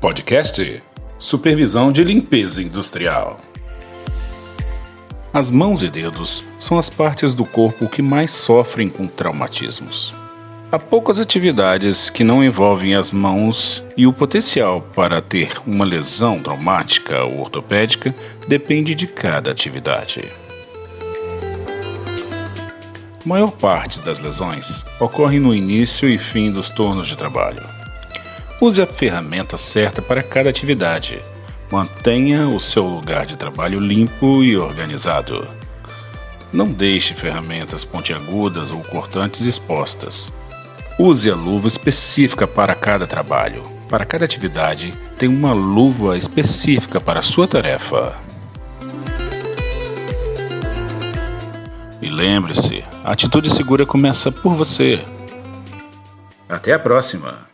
Podcast Supervisão de Limpeza Industrial. As mãos e dedos são as partes do corpo que mais sofrem com traumatismos. Há poucas atividades que não envolvem as mãos e o potencial para ter uma lesão traumática ou ortopédica depende de cada atividade. A maior parte das lesões ocorre no início e fim dos turnos de trabalho. Use a ferramenta certa para cada atividade. Mantenha o seu lugar de trabalho limpo e organizado. Não deixe ferramentas pontiagudas ou cortantes expostas. Use a luva específica para cada trabalho. Para cada atividade, tem uma luva específica para a sua tarefa. E lembre-se, a atitude segura começa por você. Até a próxima!